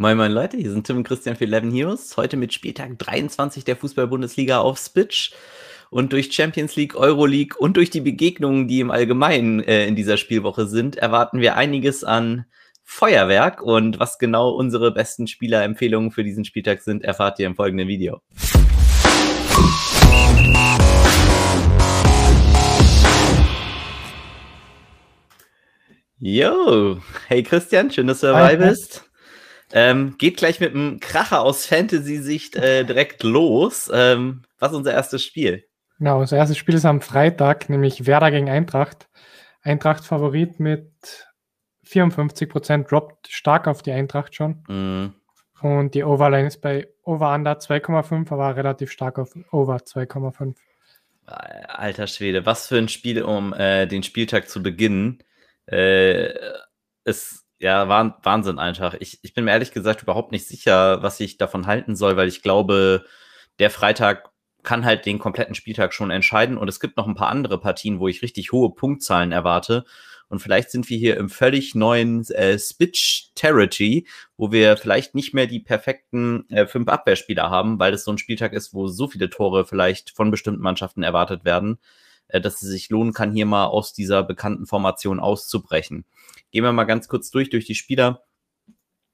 Moin Moin Leute, hier sind Tim und Christian für 11 Heroes. Heute mit Spieltag 23 der Fußball-Bundesliga auf Spitch. Und durch Champions League, Euroleague und durch die Begegnungen, die im Allgemeinen äh, in dieser Spielwoche sind, erwarten wir einiges an Feuerwerk. Und was genau unsere besten Spielerempfehlungen für diesen Spieltag sind, erfahrt ihr im folgenden Video. Yo, hey Christian, schön, dass du dabei bist. Ähm, geht gleich mit einem Kracher aus Fantasy-Sicht äh, direkt los. Ähm, was ist unser erstes Spiel? Genau, unser erstes Spiel ist am Freitag, nämlich Werder gegen Eintracht. Eintracht Favorit mit 54% droppt stark auf die Eintracht schon. Mm. Und die Overline ist bei Over Under 2,5, aber relativ stark auf Over 2,5. Alter Schwede, was für ein Spiel, um äh, den Spieltag zu beginnen. Äh, es ja, Wahnsinn einfach. Ich, ich bin mir ehrlich gesagt überhaupt nicht sicher, was ich davon halten soll, weil ich glaube, der Freitag kann halt den kompletten Spieltag schon entscheiden. Und es gibt noch ein paar andere Partien, wo ich richtig hohe Punktzahlen erwarte. Und vielleicht sind wir hier im völlig neuen äh, Spitch Territory, wo wir vielleicht nicht mehr die perfekten äh, fünf Abwehrspieler haben, weil es so ein Spieltag ist, wo so viele Tore vielleicht von bestimmten Mannschaften erwartet werden, äh, dass es sich lohnen kann, hier mal aus dieser bekannten Formation auszubrechen. Gehen wir mal ganz kurz durch, durch die Spieler.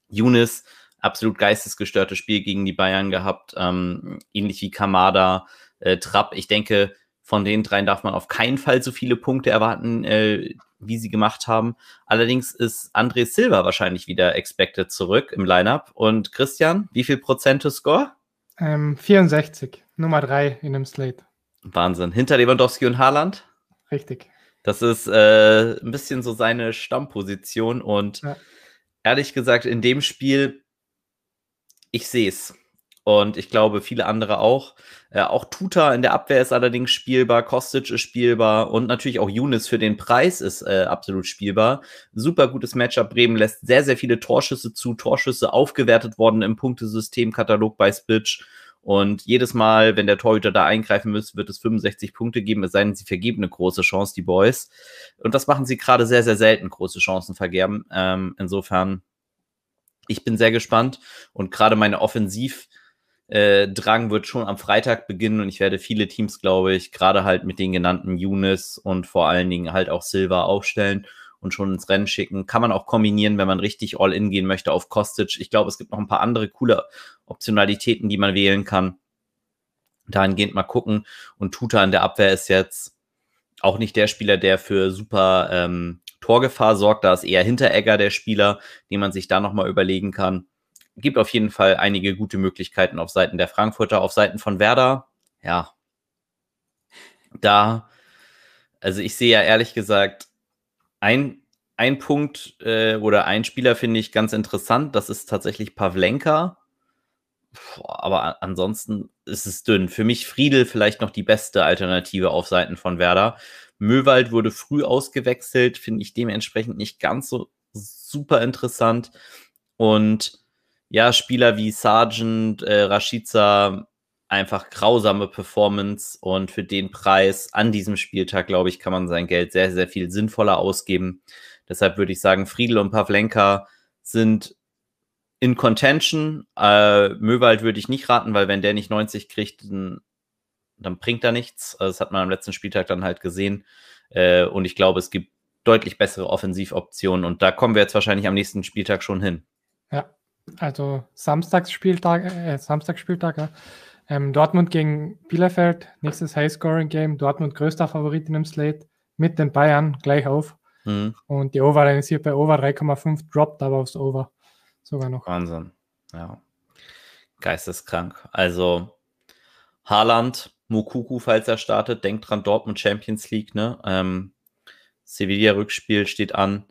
Younes, absolut geistesgestörtes Spiel gegen die Bayern gehabt, ähm, ähnlich wie Kamada, äh, Trapp. Ich denke, von den dreien darf man auf keinen Fall so viele Punkte erwarten, äh, wie sie gemacht haben. Allerdings ist André Silva wahrscheinlich wieder expected zurück im Lineup. Und Christian, wie viel Prozent to Score? Ähm, 64, Nummer drei in dem Slate. Wahnsinn. Hinter Lewandowski und Haaland? Richtig. Das ist äh, ein bisschen so seine Stammposition und ja. ehrlich gesagt, in dem Spiel, ich sehe es. Und ich glaube, viele andere auch. Äh, auch Tuta in der Abwehr ist allerdings spielbar, Kostic ist spielbar und natürlich auch Younes für den Preis ist äh, absolut spielbar. Super gutes Matchup. Bremen lässt sehr, sehr viele Torschüsse zu, Torschüsse aufgewertet worden im Punktesystemkatalog bei Spitch. Und jedes Mal, wenn der Torhüter da eingreifen müsste, wird es 65 Punkte geben, es sei denn, sie vergeben eine große Chance, die Boys. Und das machen sie gerade sehr, sehr selten, große Chancen vergeben. Ähm, insofern, ich bin sehr gespannt und gerade meine Offensivdrang äh, wird schon am Freitag beginnen und ich werde viele Teams, glaube ich, gerade halt mit den genannten Younes und vor allen Dingen halt auch Silva aufstellen und schon ins Rennen schicken. Kann man auch kombinieren, wenn man richtig all-in gehen möchte auf Kostic. Ich glaube, es gibt noch ein paar andere coole Optionalitäten, die man wählen kann. Dahingehend mal gucken. Und Tuta in der Abwehr ist jetzt auch nicht der Spieler, der für super ähm, Torgefahr sorgt. Da ist eher Hinteregger der Spieler, den man sich da nochmal überlegen kann. Gibt auf jeden Fall einige gute Möglichkeiten auf Seiten der Frankfurter, auf Seiten von Werder. Ja, da, also ich sehe ja ehrlich gesagt ein, ein Punkt äh, oder ein Spieler finde ich ganz interessant. Das ist tatsächlich Pavlenka. aber ansonsten ist es dünn. Für mich Friedel vielleicht noch die beste Alternative auf Seiten von Werder. Möwald wurde früh ausgewechselt, finde ich dementsprechend nicht ganz so super interessant. Und ja, Spieler wie Sargent, äh, Rashica, einfach grausame Performance und für den Preis an diesem Spieltag, glaube ich, kann man sein Geld sehr, sehr viel sinnvoller ausgeben. Deshalb würde ich sagen, Friedel und Pavlenka sind in Contention. Äh, Möwald würde ich nicht raten, weil wenn der nicht 90 kriegt, dann, dann bringt er nichts. Also das hat man am letzten Spieltag dann halt gesehen. Äh, und ich glaube, es gibt deutlich bessere Offensivoptionen und da kommen wir jetzt wahrscheinlich am nächsten Spieltag schon hin. Ja, also Samstagsspieltag, äh, Samstagsspieltag, ja. Ähm, Dortmund gegen Bielefeld, nächstes Highscoring-Game. Dortmund größter Favorit in dem Slate mit den Bayern gleich auf. Mhm. Und die Overline ist hier bei Over 3,5, droppt aber aufs Over sogar noch. Wahnsinn, ja. Geisteskrank. Also Haaland, Mukuku, falls er startet, denkt dran, Dortmund Champions League, ne? Ähm, Sevilla-Rückspiel steht an.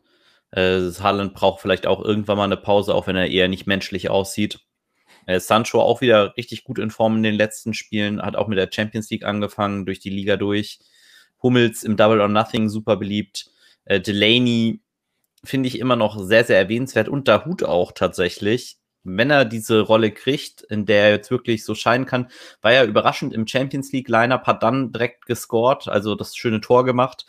Äh, Haaland braucht vielleicht auch irgendwann mal eine Pause, auch wenn er eher nicht menschlich aussieht. Äh, Sancho auch wieder richtig gut in Form in den letzten Spielen, hat auch mit der Champions League angefangen, durch die Liga durch. Hummels im Double or Nothing super beliebt. Äh, Delaney finde ich immer noch sehr, sehr erwähnenswert und Dahut auch tatsächlich. Wenn er diese Rolle kriegt, in der er jetzt wirklich so scheinen kann, war er überraschend im Champions League Lineup, hat dann direkt gescored, also das schöne Tor gemacht.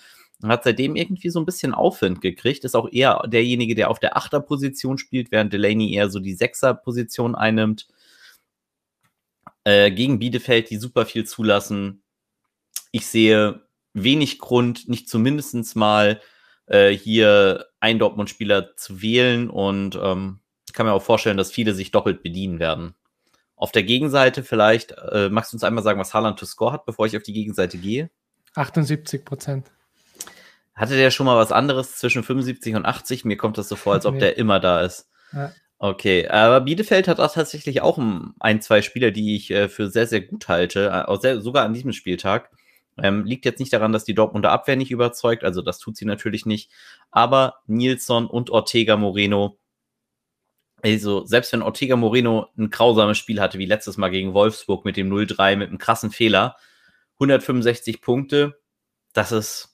Hat seitdem irgendwie so ein bisschen Aufwind gekriegt, ist auch eher derjenige, der auf der Achterposition spielt, während Delaney eher so die Sechserposition einnimmt. Äh, gegen Bielefeld, die super viel zulassen. Ich sehe wenig Grund, nicht zumindest mal äh, hier einen Dortmund-Spieler zu wählen und ähm, kann mir auch vorstellen, dass viele sich doppelt bedienen werden. Auf der Gegenseite vielleicht, äh, magst du uns einmal sagen, was Haaland to score hat, bevor ich auf die Gegenseite gehe? 78 Prozent. Hatte der schon mal was anderes zwischen 75 und 80? Mir kommt das so vor, als ob nee. der immer da ist. Ja. Okay, aber Bielefeld hat auch tatsächlich auch ein, zwei Spieler, die ich äh, für sehr, sehr gut halte, äh, auch sehr, sogar an diesem Spieltag. Ähm, liegt jetzt nicht daran, dass die Dortmunder Abwehr nicht überzeugt, also das tut sie natürlich nicht. Aber Nilsson und Ortega Moreno, also selbst wenn Ortega Moreno ein grausames Spiel hatte, wie letztes Mal gegen Wolfsburg mit dem 0-3, mit einem krassen Fehler, 165 Punkte, das ist,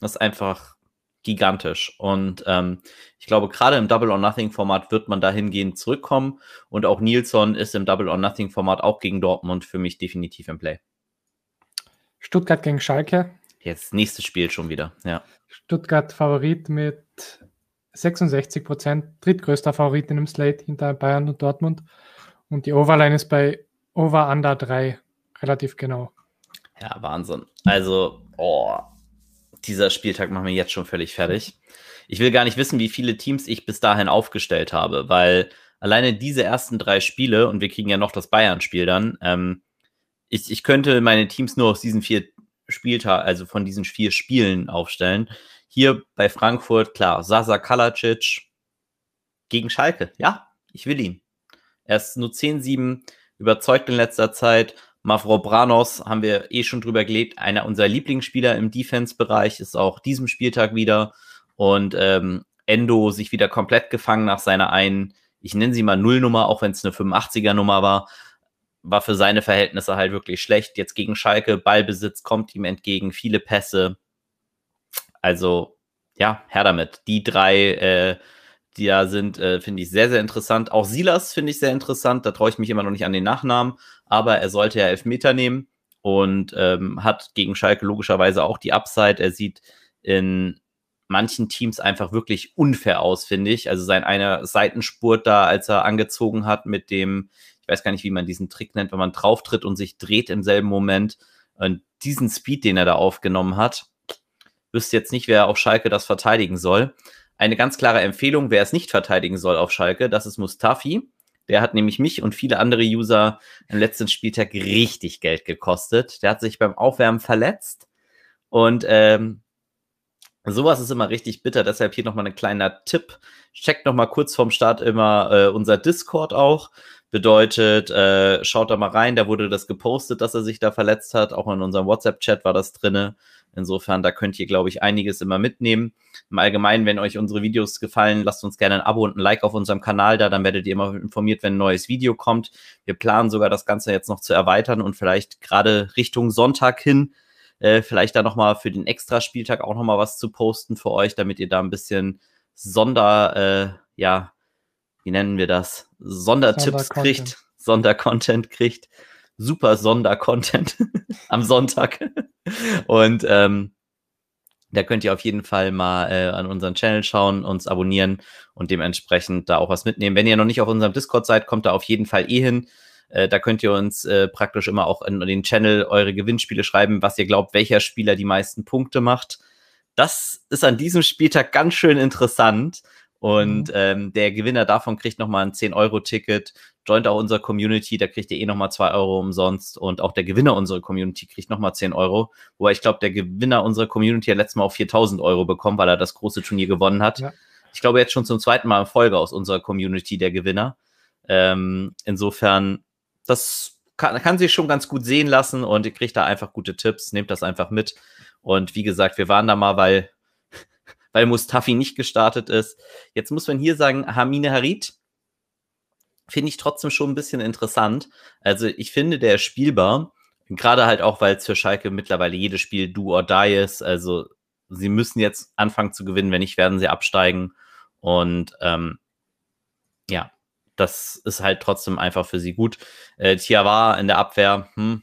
ist einfach gigantisch. Und ähm, ich glaube, gerade im Double or Nothing Format wird man dahingehend zurückkommen. Und auch Nilsson ist im Double or Nothing Format auch gegen Dortmund für mich definitiv im Play. Stuttgart gegen Schalke. Jetzt nächstes Spiel schon wieder, ja. Stuttgart Favorit mit 66 Prozent, drittgrößter Favorit in dem Slate hinter Bayern und Dortmund. Und die Overline ist bei Over Under 3 relativ genau. Ja, Wahnsinn. Also, oh, dieser Spieltag macht mir jetzt schon völlig fertig. Ich will gar nicht wissen, wie viele Teams ich bis dahin aufgestellt habe, weil alleine diese ersten drei Spiele, und wir kriegen ja noch das Bayern-Spiel dann, ähm, ich, ich könnte meine Teams nur aus diesen vier Spieltagen, also von diesen vier Spielen aufstellen. Hier bei Frankfurt, klar, Sasa Kalacic gegen Schalke. Ja, ich will ihn. Er ist nur 10-7, überzeugt in letzter Zeit. Mavrobranos haben wir eh schon drüber gelegt. Einer unserer Lieblingsspieler im Defense-Bereich ist auch diesem Spieltag wieder. Und ähm, Endo sich wieder komplett gefangen nach seiner einen, ich nenne sie mal Nullnummer, auch wenn es eine 85er-Nummer war war für seine Verhältnisse halt wirklich schlecht. Jetzt gegen Schalke, Ballbesitz kommt ihm entgegen, viele Pässe. Also, ja, her damit. Die drei, äh, die da sind, äh, finde ich sehr, sehr interessant. Auch Silas finde ich sehr interessant. Da traue ich mich immer noch nicht an den Nachnamen, aber er sollte ja Elfmeter nehmen und ähm, hat gegen Schalke logischerweise auch die Upside. Er sieht in manchen Teams einfach wirklich unfair aus, finde ich. Also sein einer Seitenspurt da, als er angezogen hat mit dem, ich weiß gar nicht, wie man diesen Trick nennt, wenn man drauftritt und sich dreht im selben Moment. Und diesen Speed, den er da aufgenommen hat, wüsste jetzt nicht, wer auf Schalke das verteidigen soll. Eine ganz klare Empfehlung, wer es nicht verteidigen soll auf Schalke, das ist Mustafi. Der hat nämlich mich und viele andere User im letzten Spieltag richtig Geld gekostet. Der hat sich beim Aufwärmen verletzt und ähm, Sowas ist immer richtig bitter, deshalb hier nochmal ein kleiner Tipp. Checkt nochmal kurz vorm Start immer äh, unser Discord auch. Bedeutet, äh, schaut da mal rein, da wurde das gepostet, dass er sich da verletzt hat. Auch in unserem WhatsApp-Chat war das drinne. Insofern, da könnt ihr, glaube ich, einiges immer mitnehmen. Im Allgemeinen, wenn euch unsere Videos gefallen, lasst uns gerne ein Abo und ein Like auf unserem Kanal da, dann werdet ihr immer informiert, wenn ein neues Video kommt. Wir planen sogar das Ganze jetzt noch zu erweitern und vielleicht gerade Richtung Sonntag hin äh, vielleicht da nochmal für den Extra-Spieltag auch nochmal was zu posten für euch, damit ihr da ein bisschen Sonder, äh, ja, wie nennen wir das? Sondertipps Sonder kriegt, Sondercontent kriegt. Super Sondercontent am Sonntag. Und ähm, da könnt ihr auf jeden Fall mal äh, an unseren Channel schauen, uns abonnieren und dementsprechend da auch was mitnehmen. Wenn ihr noch nicht auf unserem Discord seid, kommt da auf jeden Fall eh hin. Äh, da könnt ihr uns äh, praktisch immer auch in den Channel eure Gewinnspiele schreiben, was ihr glaubt, welcher Spieler die meisten Punkte macht. Das ist an diesem Spieltag ganz schön interessant. Und mhm. ähm, der Gewinner davon kriegt nochmal ein 10-Euro-Ticket, joint auch unsere Community, da kriegt ihr eh nochmal 2 Euro umsonst. Und auch der Gewinner unserer Community kriegt nochmal 10 Euro. Wobei ich glaube, der Gewinner unserer Community hat letztes Mal auch 4000 Euro bekommen, weil er das große Turnier gewonnen hat. Ja. Ich glaube, jetzt schon zum zweiten Mal in Folge aus unserer Community der Gewinner. Ähm, insofern das kann, kann sich schon ganz gut sehen lassen und ihr kriegt da einfach gute Tipps, nehmt das einfach mit. Und wie gesagt, wir waren da mal, weil, weil Mustafi nicht gestartet ist. Jetzt muss man hier sagen, Hamine Harit finde ich trotzdem schon ein bisschen interessant. Also ich finde, der ist spielbar. Gerade halt auch, weil es für Schalke mittlerweile jedes Spiel do or die ist. Also sie müssen jetzt anfangen zu gewinnen, wenn nicht, werden sie absteigen. Und ähm, ja, das ist halt trotzdem einfach für sie gut. Äh, Tiawa in der Abwehr, hm,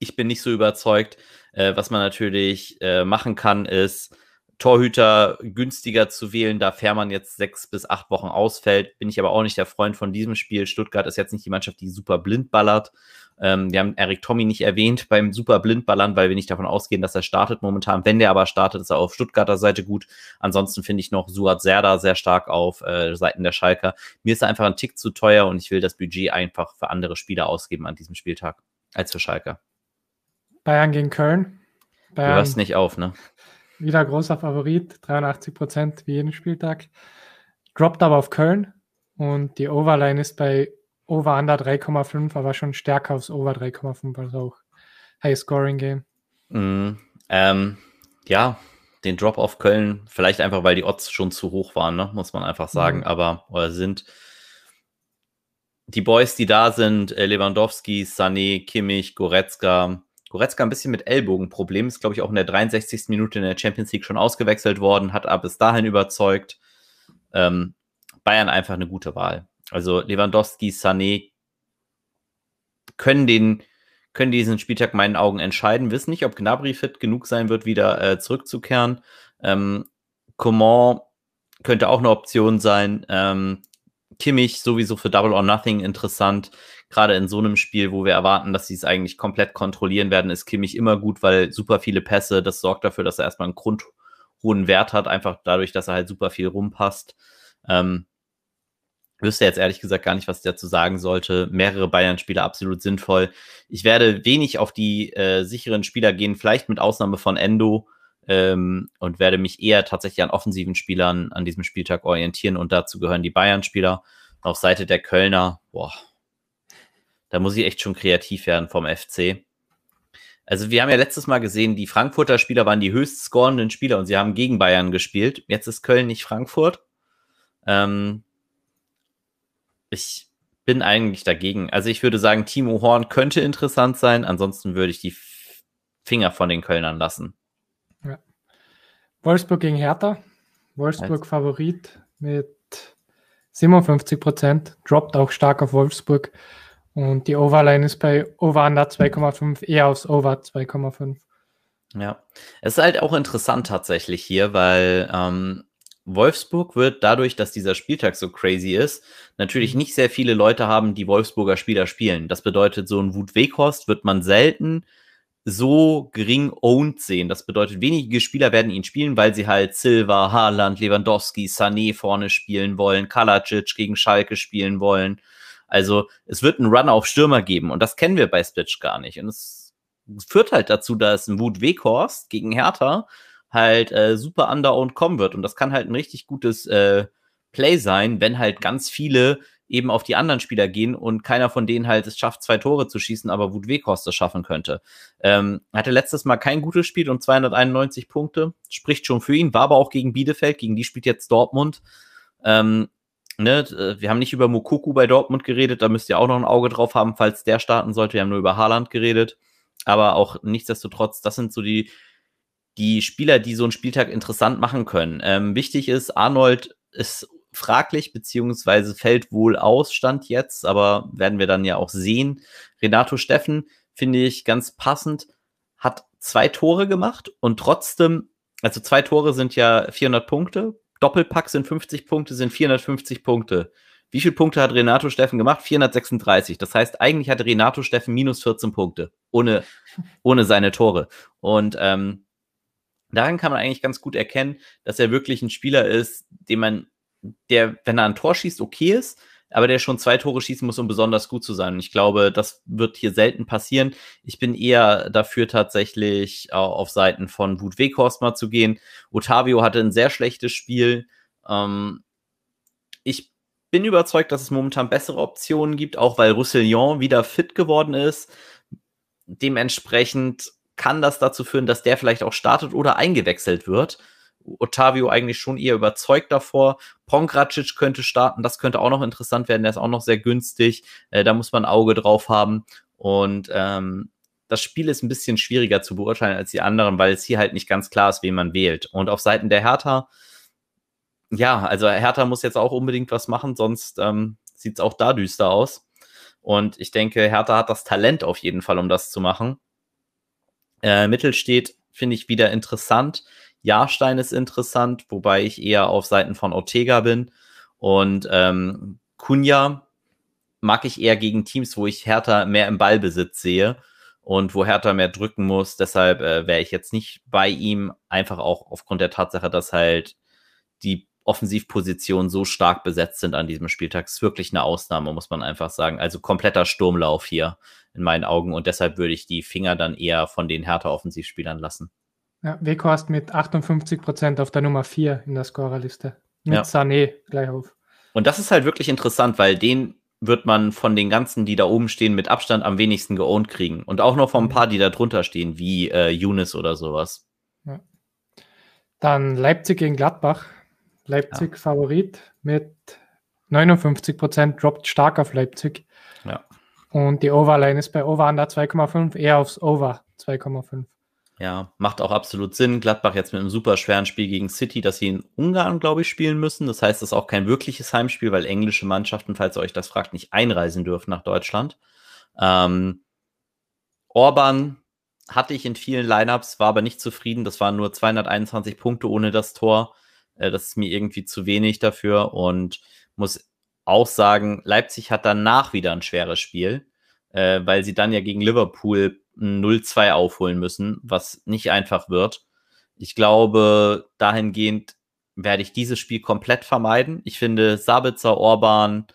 ich bin nicht so überzeugt. Äh, was man natürlich äh, machen kann, ist Torhüter günstiger zu wählen, da Fährmann jetzt sechs bis acht Wochen ausfällt. Bin ich aber auch nicht der Freund von diesem Spiel. Stuttgart ist jetzt nicht die Mannschaft, die super blind ballert. Ähm, wir haben Erik Tommy nicht erwähnt beim super Blindballern, weil wir nicht davon ausgehen, dass er startet momentan. Wenn der aber startet, ist er auf Stuttgarter Seite gut. Ansonsten finde ich noch Suat Serda sehr stark auf äh, Seiten der Schalker. Mir ist er einfach ein Tick zu teuer und ich will das Budget einfach für andere Spieler ausgeben an diesem Spieltag als für Schalker. Bayern gegen Köln. Bayern, du hörst nicht auf, ne? Wieder großer Favorit, 83 Prozent wie jeden Spieltag. Droppt aber auf Köln und die Overline ist bei Over Under 3,5, aber schon stärker aufs Over 3,5, also auch High Scoring Game. Mm, ähm, ja, den Drop auf Köln, vielleicht einfach, weil die Odds schon zu hoch waren, ne? muss man einfach sagen, mhm. aber oder sind die Boys, die da sind, äh, Lewandowski, Sané, Kimmich, Goretzka. Goretzka ein bisschen mit Ellbogenproblem, ist glaube ich auch in der 63. Minute in der Champions League schon ausgewechselt worden, hat aber bis dahin überzeugt. Ähm, Bayern einfach eine gute Wahl. Also Lewandowski, Sané können den können diesen Spieltag meinen Augen entscheiden. Wissen nicht, ob Gnabry fit genug sein wird, wieder äh, zurückzukehren. Ähm, Coman könnte auch eine Option sein. Ähm, Kimmich sowieso für Double or Nothing interessant. Gerade in so einem Spiel, wo wir erwarten, dass sie es eigentlich komplett kontrollieren werden, ist Kimmich immer gut, weil super viele Pässe, das sorgt dafür, dass er erstmal einen grundhohen Wert hat, einfach dadurch, dass er halt super viel rumpasst. Ähm, wüsste jetzt ehrlich gesagt gar nicht, was ich dazu sagen sollte. Mehrere Bayern-Spieler absolut sinnvoll. Ich werde wenig auf die äh, sicheren Spieler gehen, vielleicht mit Ausnahme von Endo ähm, und werde mich eher tatsächlich an offensiven Spielern an diesem Spieltag orientieren und dazu gehören die Bayern-Spieler. Auf Seite der Kölner, boah, da muss ich echt schon kreativ werden vom FC. Also wir haben ja letztes Mal gesehen, die Frankfurter Spieler waren die höchst scorenden Spieler und sie haben gegen Bayern gespielt. Jetzt ist Köln nicht Frankfurt. Ähm, ich bin eigentlich dagegen. Also ich würde sagen, Timo Horn könnte interessant sein. Ansonsten würde ich die Finger von den Kölnern lassen. Ja. Wolfsburg gegen Hertha. Wolfsburg Als Favorit mit 57 Prozent. Droppt auch stark auf Wolfsburg. Und die Overline ist bei Over Under 2,5 eher aufs Over 2,5. Ja, es ist halt auch interessant tatsächlich hier, weil ähm, Wolfsburg wird dadurch, dass dieser Spieltag so crazy ist, natürlich mhm. nicht sehr viele Leute haben, die Wolfsburger Spieler spielen. Das bedeutet, so ein Wut Weghorst wird man selten so gering owned sehen. Das bedeutet, wenige Spieler werden ihn spielen, weil sie halt Silva, Haaland, Lewandowski, Sané vorne spielen wollen, Kalacic gegen Schalke spielen wollen. Also es wird einen Run auf Stürmer geben und das kennen wir bei Splitch gar nicht. Und es führt halt dazu, dass ein Wut Weghorst gegen Hertha halt äh, super underowned kommen wird. Und das kann halt ein richtig gutes äh, Play sein, wenn halt ganz viele eben auf die anderen Spieler gehen und keiner von denen halt es schafft, zwei Tore zu schießen, aber Wut Weghorst das schaffen könnte. Ähm, hatte letztes Mal kein gutes Spiel und 291 Punkte, spricht schon für ihn, war aber auch gegen Bielefeld, gegen die spielt jetzt Dortmund. Ähm, ne, äh, wir haben nicht über Mukuku bei Dortmund geredet, da müsst ihr auch noch ein Auge drauf haben, falls der starten sollte. Wir haben nur über Haaland geredet, aber auch nichtsdestotrotz, das sind so die die Spieler, die so einen Spieltag interessant machen können. Ähm, wichtig ist, Arnold ist fraglich, beziehungsweise fällt wohl aus, stand jetzt, aber werden wir dann ja auch sehen. Renato Steffen finde ich ganz passend, hat zwei Tore gemacht und trotzdem, also zwei Tore sind ja 400 Punkte, Doppelpack sind 50 Punkte, sind 450 Punkte. Wie viele Punkte hat Renato Steffen gemacht? 436. Das heißt, eigentlich hatte Renato Steffen minus 14 Punkte, ohne, ohne seine Tore. Und ähm, daran kann man eigentlich ganz gut erkennen, dass er wirklich ein Spieler ist, den man, der, wenn er ein Tor schießt, okay ist, aber der schon zwei Tore schießen muss, um besonders gut zu sein. Und ich glaube, das wird hier selten passieren. Ich bin eher dafür tatsächlich auf Seiten von Wut Weghorst mal zu gehen. Otavio hatte ein sehr schlechtes Spiel. Ähm, ich bin überzeugt, dass es momentan bessere Optionen gibt, auch weil Roussillon wieder fit geworden ist. Dementsprechend kann das dazu führen, dass der vielleicht auch startet oder eingewechselt wird. Otavio eigentlich schon eher überzeugt davor. Pongracic könnte starten, das könnte auch noch interessant werden, der ist auch noch sehr günstig. Äh, da muss man ein Auge drauf haben. Und ähm, das Spiel ist ein bisschen schwieriger zu beurteilen als die anderen, weil es hier halt nicht ganz klar ist, wen man wählt. Und auf Seiten der Hertha, ja, also Hertha muss jetzt auch unbedingt was machen, sonst ähm, sieht es auch da düster aus. Und ich denke, Hertha hat das Talent auf jeden Fall, um das zu machen. Äh, Mittelstedt finde ich wieder interessant. Jahrstein ist interessant, wobei ich eher auf Seiten von Ortega bin. Und ähm, Kunja mag ich eher gegen Teams, wo ich Hertha mehr im Ballbesitz sehe und wo Hertha mehr drücken muss. Deshalb äh, wäre ich jetzt nicht bei ihm, einfach auch aufgrund der Tatsache, dass halt die Offensivpositionen so stark besetzt sind an diesem Spieltag. Ist wirklich eine Ausnahme, muss man einfach sagen. Also kompletter Sturmlauf hier in meinen Augen und deshalb würde ich die Finger dann eher von den Hertha-Offensivspielern lassen. Ja, Weghorst mit 58 Prozent auf der Nummer 4 in der Scorerliste. Mit ja. Sané gleich auf. Und das ist halt wirklich interessant, weil den wird man von den ganzen, die da oben stehen, mit Abstand am wenigsten geowned kriegen. Und auch noch von ein paar, die da drunter stehen, wie äh, Younes oder sowas. Ja. Dann Leipzig gegen Gladbach. Leipzig ja. Favorit mit 59 Prozent, droppt stark auf Leipzig. Ja. Und die Overline ist bei Over Under 2,5, eher aufs Over 2,5. Ja, macht auch absolut Sinn. Gladbach jetzt mit einem super schweren Spiel gegen City, dass sie in Ungarn, glaube ich, spielen müssen. Das heißt, es ist auch kein wirkliches Heimspiel, weil englische Mannschaften, falls ihr euch das fragt, nicht einreisen dürfen nach Deutschland. Ähm, Orban hatte ich in vielen Lineups, war aber nicht zufrieden. Das waren nur 221 Punkte ohne das Tor. Äh, das ist mir irgendwie zu wenig dafür und muss auch sagen, Leipzig hat danach wieder ein schweres Spiel, äh, weil sie dann ja gegen Liverpool 0-2 aufholen müssen, was nicht einfach wird. Ich glaube, dahingehend werde ich dieses Spiel komplett vermeiden. Ich finde, Sabitzer, Orban,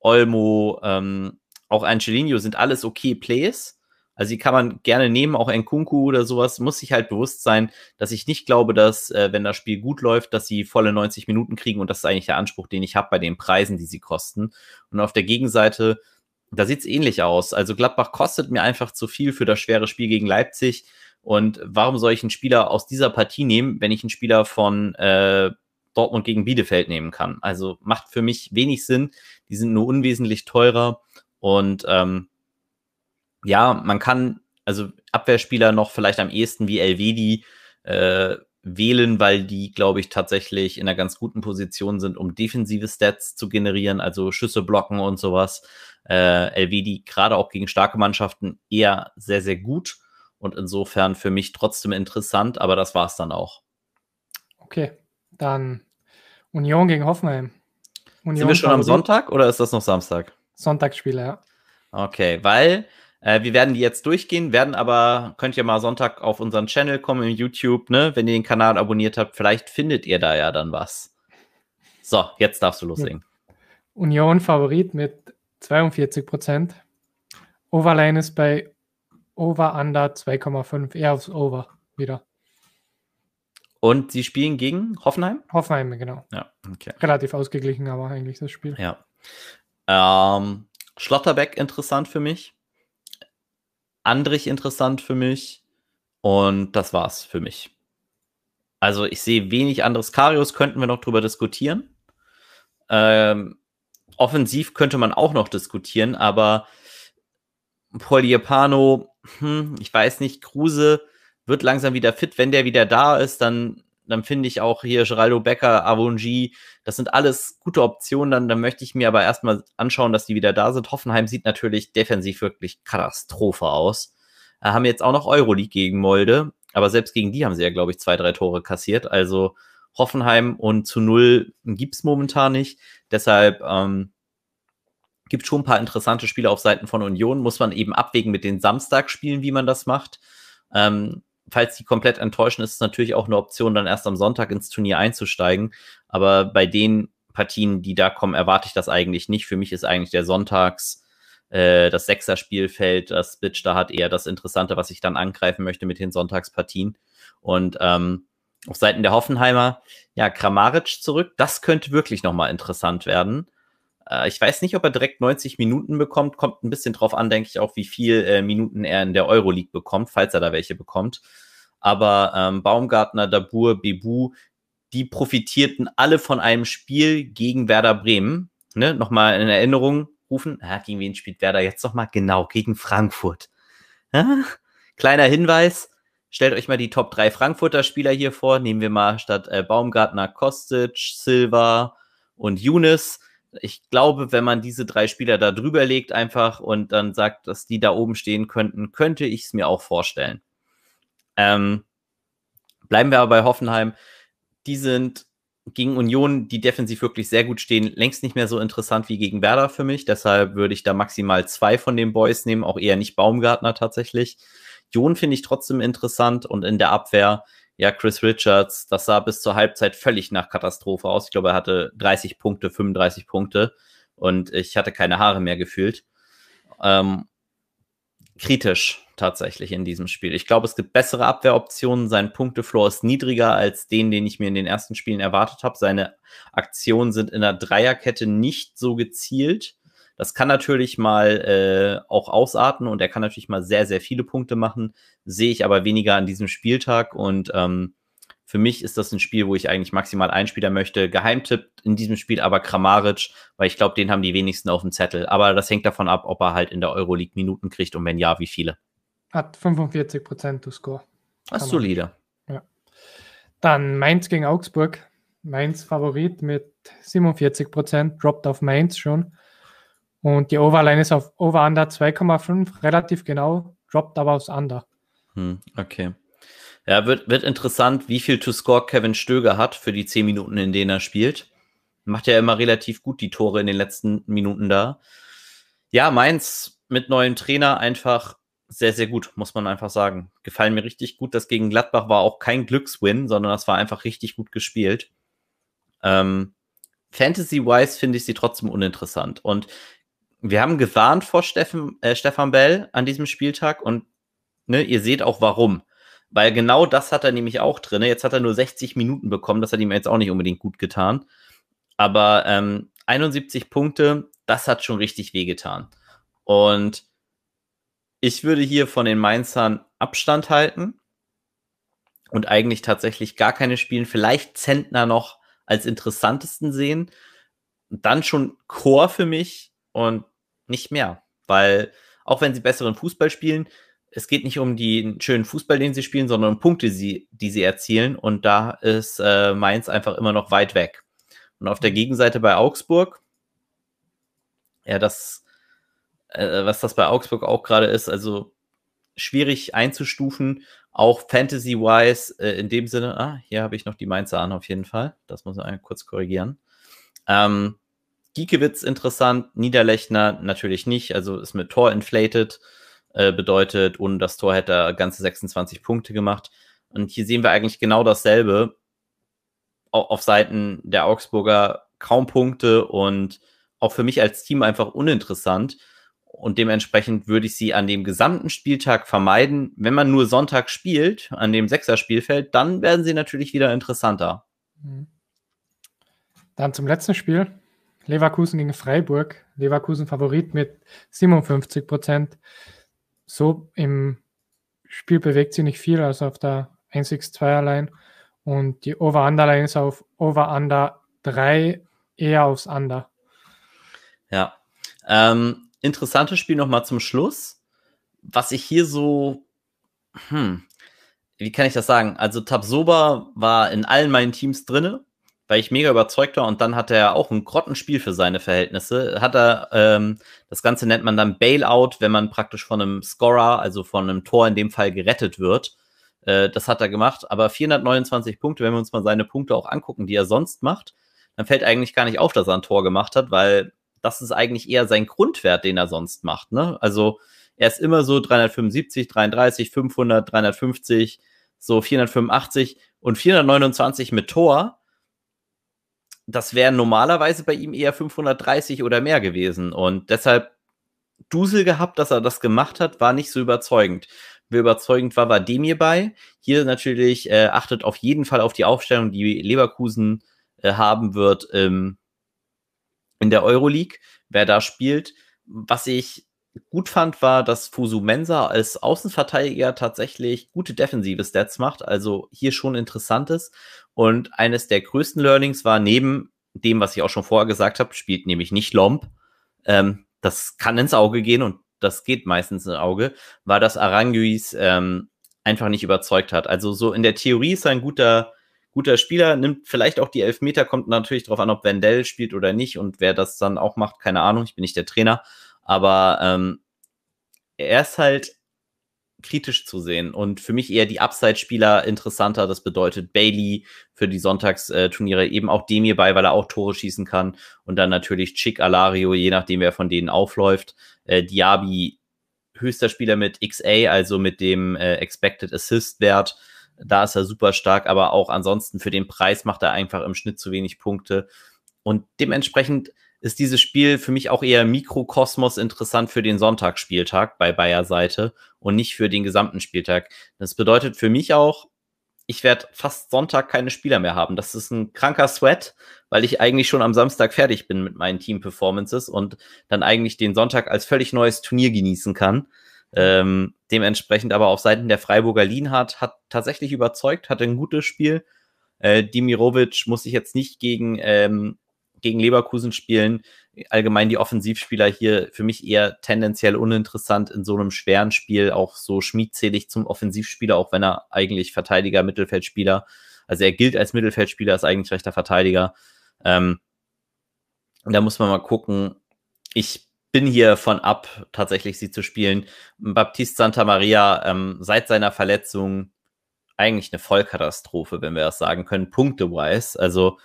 Olmo, ähm, auch Angelino sind alles okay Plays. Also die kann man gerne nehmen, auch Nkunku oder sowas. Muss sich halt bewusst sein, dass ich nicht glaube, dass, äh, wenn das Spiel gut läuft, dass sie volle 90 Minuten kriegen. Und das ist eigentlich der Anspruch, den ich habe bei den Preisen, die sie kosten. Und auf der Gegenseite da sieht es ähnlich aus. Also Gladbach kostet mir einfach zu viel für das schwere Spiel gegen Leipzig. Und warum soll ich einen Spieler aus dieser Partie nehmen, wenn ich einen Spieler von äh, Dortmund gegen Bielefeld nehmen kann? Also macht für mich wenig Sinn. Die sind nur unwesentlich teurer. Und ähm, ja, man kann also Abwehrspieler noch vielleicht am ehesten wie Elvedi äh, wählen, weil die, glaube ich, tatsächlich in einer ganz guten Position sind, um defensive Stats zu generieren, also Schüsse blocken und sowas. Äh, LVD gerade auch gegen starke Mannschaften eher sehr, sehr gut und insofern für mich trotzdem interessant, aber das war es dann auch. Okay, dann Union gegen Hoffenheim. Union Sind wir schon am Sonntag oder ist das noch Samstag? Sonntagsspiele, ja. Okay, weil äh, wir werden die jetzt durchgehen, werden aber, könnt ihr mal Sonntag auf unseren Channel kommen im YouTube, ne? Wenn ihr den Kanal abonniert habt, vielleicht findet ihr da ja dann was. So, jetzt darfst du loslegen. Union Favorit mit 42 Prozent. Overline ist bei Over Under 2,5, eher aufs Over wieder. Und sie spielen gegen Hoffenheim? Hoffenheim, genau. Ja, okay. Relativ ausgeglichen, aber eigentlich das Spiel. Ja. Ähm, Schlotterbeck interessant für mich. Andrich interessant für mich. Und das war's für mich. Also ich sehe wenig anderes. Karius könnten wir noch drüber diskutieren. Ähm, offensiv könnte man auch noch diskutieren, aber Poliepano, hm, ich weiß nicht, Kruse wird langsam wieder fit. Wenn der wieder da ist, dann, dann finde ich auch hier Geraldo Becker, Avonji, das sind alles gute Optionen. Dann, dann möchte ich mir aber erstmal anschauen, dass die wieder da sind. Hoffenheim sieht natürlich defensiv wirklich Katastrophe aus. Äh, haben jetzt auch noch Euroleague gegen Molde, aber selbst gegen die haben sie ja, glaube ich, zwei, drei Tore kassiert. Also Hoffenheim und zu null gibt es momentan nicht. Deshalb ähm, gibt schon ein paar interessante Spiele auf Seiten von Union. Muss man eben abwägen mit den Samstagspielen, wie man das macht. Ähm, falls die komplett enttäuschen, ist es natürlich auch eine Option, dann erst am Sonntag ins Turnier einzusteigen. Aber bei den Partien, die da kommen, erwarte ich das eigentlich nicht. Für mich ist eigentlich der Sonntags äh, das Sechser-Spielfeld, das Bitch da hat, eher das Interessante, was ich dann angreifen möchte mit den Sonntagspartien. Und ähm, auf Seiten der Hoffenheimer, ja, Kramaric zurück, das könnte wirklich nochmal interessant werden. Äh, ich weiß nicht, ob er direkt 90 Minuten bekommt. Kommt ein bisschen drauf an, denke ich auch, wie viel äh, Minuten er in der Euroleague bekommt, falls er da welche bekommt. Aber ähm, Baumgartner, Dabur, Bebu, die profitierten alle von einem Spiel gegen Werder Bremen. Ne? Nochmal in Erinnerung rufen. Ah, gegen wen spielt Werder jetzt nochmal? Genau, gegen Frankfurt. Ja? Kleiner Hinweis. Stellt euch mal die Top 3 Frankfurter Spieler hier vor. Nehmen wir mal statt äh, Baumgartner Kostic, Silva und Younes ich glaube, wenn man diese drei Spieler da drüber legt einfach und dann sagt, dass die da oben stehen könnten, könnte ich es mir auch vorstellen. Ähm, bleiben wir aber bei Hoffenheim. Die sind gegen Union, die defensiv wirklich sehr gut stehen, längst nicht mehr so interessant wie gegen Werder für mich. Deshalb würde ich da maximal zwei von den Boys nehmen, auch eher nicht Baumgartner tatsächlich. Jon finde ich trotzdem interessant und in der Abwehr, ja, Chris Richards, das sah bis zur Halbzeit völlig nach Katastrophe aus. Ich glaube, er hatte 30 Punkte, 35 Punkte und ich hatte keine Haare mehr gefühlt. Ähm, kritisch tatsächlich in diesem Spiel. Ich glaube, es gibt bessere Abwehroptionen. Sein Punktefloor ist niedriger als den, den ich mir in den ersten Spielen erwartet habe. Seine Aktionen sind in der Dreierkette nicht so gezielt. Das kann natürlich mal äh, auch ausarten und er kann natürlich mal sehr, sehr viele Punkte machen. Sehe ich aber weniger an diesem Spieltag und ähm, für mich ist das ein Spiel, wo ich eigentlich maximal einen Spieler möchte. Geheimtipp in diesem Spiel aber Kramaric, weil ich glaube, den haben die wenigsten auf dem Zettel. Aber das hängt davon ab, ob er halt in der Euroleague Minuten kriegt und wenn ja, wie viele. Hat 45 Prozent to Score. Das ist solide. Ja. Dann Mainz gegen Augsburg. Mainz Favorit mit 47 Prozent, droppt auf Mainz schon. Und die Overline ist auf Over-Under 2,5, relativ genau, droppt aber aufs Under. Hm, okay. Ja, wird, wird interessant, wie viel to score Kevin Stöger hat für die zehn Minuten, in denen er spielt. Macht ja immer relativ gut die Tore in den letzten Minuten da. Ja, Mainz mit neuem Trainer einfach sehr, sehr gut, muss man einfach sagen. Gefallen mir richtig gut. Das gegen Gladbach war auch kein Glückswin, sondern das war einfach richtig gut gespielt. Ähm, Fantasy-wise finde ich sie trotzdem uninteressant. Und wir haben gewarnt vor Steffen, äh, Stefan Bell an diesem Spieltag und ne, ihr seht auch warum. Weil genau das hat er nämlich auch drin. Jetzt hat er nur 60 Minuten bekommen. Das hat ihm jetzt auch nicht unbedingt gut getan. Aber ähm, 71 Punkte, das hat schon richtig wehgetan. Und ich würde hier von den Mainzern Abstand halten und eigentlich tatsächlich gar keine spielen. Vielleicht Zentner noch als interessantesten sehen. Dann schon Chor für mich und nicht mehr. Weil auch wenn sie besseren Fußball spielen, es geht nicht um den schönen Fußball, den sie spielen, sondern um Punkte, die, die sie erzielen. Und da ist äh, Mainz einfach immer noch weit weg. Und auf der Gegenseite bei Augsburg, ja, das, äh, was das bei Augsburg auch gerade ist, also schwierig einzustufen, auch Fantasy-wise, äh, in dem Sinne, ah, hier habe ich noch die Mainzer an, auf jeden Fall. Das muss man kurz korrigieren. Ähm, Giekewitz interessant, Niederlechner natürlich nicht, also ist mit Tor inflated. Äh, bedeutet, ohne das Tor hätte er ganze 26 Punkte gemacht. Und hier sehen wir eigentlich genau dasselbe. Auf Seiten der Augsburger kaum Punkte und auch für mich als Team einfach uninteressant. Und dementsprechend würde ich sie an dem gesamten Spieltag vermeiden. Wenn man nur Sonntag spielt, an dem Sechser-Spielfeld, dann werden sie natürlich wieder interessanter. Mhm. Dann zum letzten Spiel. Leverkusen gegen Freiburg. Leverkusen Favorit mit 57 Prozent so im Spiel bewegt sich nicht viel, also auf der 1x2 allein. Und die Over-Under-Line ist auf Over-Under 3 eher aufs Under. Ja. Ähm, interessantes Spiel nochmal zum Schluss. Was ich hier so, hm, wie kann ich das sagen? Also Tabsoba war in allen meinen Teams drinne weil ich mega überzeugt war und dann hat er auch ein Grottenspiel für seine Verhältnisse. Hat er, ähm, das Ganze nennt man dann Bailout, wenn man praktisch von einem Scorer, also von einem Tor in dem Fall gerettet wird. Äh, das hat er gemacht, aber 429 Punkte, wenn wir uns mal seine Punkte auch angucken, die er sonst macht, dann fällt eigentlich gar nicht auf, dass er ein Tor gemacht hat, weil das ist eigentlich eher sein Grundwert, den er sonst macht. Ne? Also er ist immer so 375, 33, 500, 350, so 485 und 429 mit Tor das wären normalerweise bei ihm eher 530 oder mehr gewesen. Und deshalb Dusel gehabt, dass er das gemacht hat, war nicht so überzeugend. Wer überzeugend war, war Demir bei. Hier natürlich äh, achtet auf jeden Fall auf die Aufstellung, die Leverkusen äh, haben wird ähm, in der Euroleague, wer da spielt. Was ich gut fand, war, dass Fusu Mensa als Außenverteidiger tatsächlich gute defensive Stats macht, also hier schon interessantes. Und eines der größten Learnings war neben dem, was ich auch schon vorher gesagt habe, spielt nämlich nicht Lomp. Ähm, das kann ins Auge gehen und das geht meistens ins Auge, war, dass Aranguis ähm, einfach nicht überzeugt hat. Also so in der Theorie ist er ein guter, guter Spieler, nimmt vielleicht auch die Elfmeter, kommt natürlich darauf an, ob Wendell spielt oder nicht und wer das dann auch macht, keine Ahnung, ich bin nicht der Trainer. Aber ähm, er ist halt kritisch zu sehen und für mich eher die Upside-Spieler interessanter. Das bedeutet Bailey für die Sonntagsturniere, eben auch Demir bei, weil er auch Tore schießen kann und dann natürlich Chick Alario, je nachdem wer von denen aufläuft. Äh, Diaby höchster Spieler mit XA, also mit dem äh, Expected Assist Wert. Da ist er super stark, aber auch ansonsten für den Preis macht er einfach im Schnitt zu wenig Punkte. Und dementsprechend ist dieses Spiel für mich auch eher Mikrokosmos interessant für den Sonntagsspieltag bei Bayer Seite und nicht für den gesamten Spieltag. Das bedeutet für mich auch, ich werde fast Sonntag keine Spieler mehr haben. Das ist ein kranker Sweat, weil ich eigentlich schon am Samstag fertig bin mit meinen Team-Performances und dann eigentlich den Sonntag als völlig neues Turnier genießen kann. Ähm, dementsprechend aber auf Seiten der Freiburger Lienhardt hat tatsächlich überzeugt, hatte ein gutes Spiel. Äh, Dimirovic muss sich jetzt nicht gegen ähm, gegen Leverkusen spielen. Allgemein die Offensivspieler hier für mich eher tendenziell uninteressant in so einem schweren Spiel. Auch so schmiedzählig zum Offensivspieler, auch wenn er eigentlich Verteidiger, Mittelfeldspieler, also er gilt als Mittelfeldspieler, ist eigentlich rechter Verteidiger. Ähm, da muss man mal gucken. Ich bin hier von ab, tatsächlich sie zu spielen. Baptiste Santa Maria ähm, seit seiner Verletzung eigentlich eine Vollkatastrophe, wenn wir das sagen können, punkte-wise. Also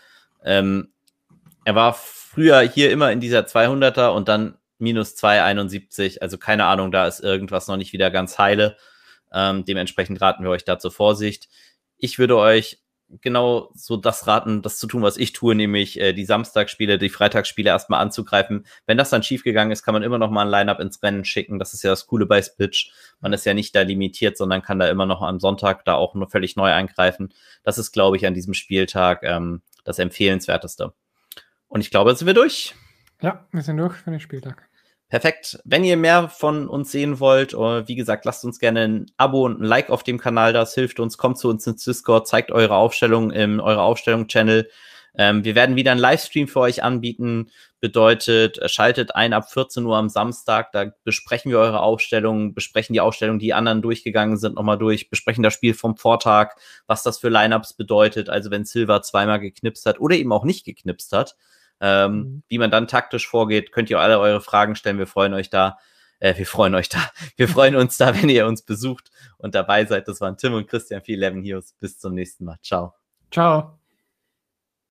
ähm, er war früher hier immer in dieser 200er und dann minus 271. Also keine Ahnung, da ist irgendwas noch nicht wieder ganz heile. Ähm, dementsprechend raten wir euch da zur Vorsicht. Ich würde euch genau so das raten, das zu tun, was ich tue, nämlich äh, die Samstagsspiele, die Freitagsspiele erstmal anzugreifen. Wenn das dann schiefgegangen ist, kann man immer noch mal ein Lineup ins Rennen schicken. Das ist ja das Coole bei Spitch. Man ist ja nicht da limitiert, sondern kann da immer noch am Sonntag da auch nur völlig neu eingreifen. Das ist, glaube ich, an diesem Spieltag ähm, das Empfehlenswerteste. Und ich glaube, jetzt sind wir durch. Ja, wir sind durch für den Spieltag. Perfekt. Wenn ihr mehr von uns sehen wollt, äh, wie gesagt, lasst uns gerne ein Abo und ein Like auf dem Kanal. Das hilft uns. Kommt zu uns ins Discord, zeigt eure Aufstellung im eure Aufstellung-Channel. Ähm, wir werden wieder einen Livestream für euch anbieten. Bedeutet, schaltet ein ab 14 Uhr am Samstag. Da besprechen wir eure Aufstellung, besprechen die Aufstellung, die anderen durchgegangen sind, nochmal durch, besprechen das Spiel vom Vortag, was das für Lineups bedeutet. Also wenn Silver zweimal geknipst hat oder eben auch nicht geknipst hat. Ähm, mhm. Wie man dann taktisch vorgeht, könnt ihr alle eure Fragen stellen. Wir freuen euch da. Äh, wir freuen euch da. Wir freuen uns da, wenn ihr uns besucht und dabei seid. Das waren Tim und Christian für Eleven Heroes. Bis zum nächsten Mal. Ciao. Ciao.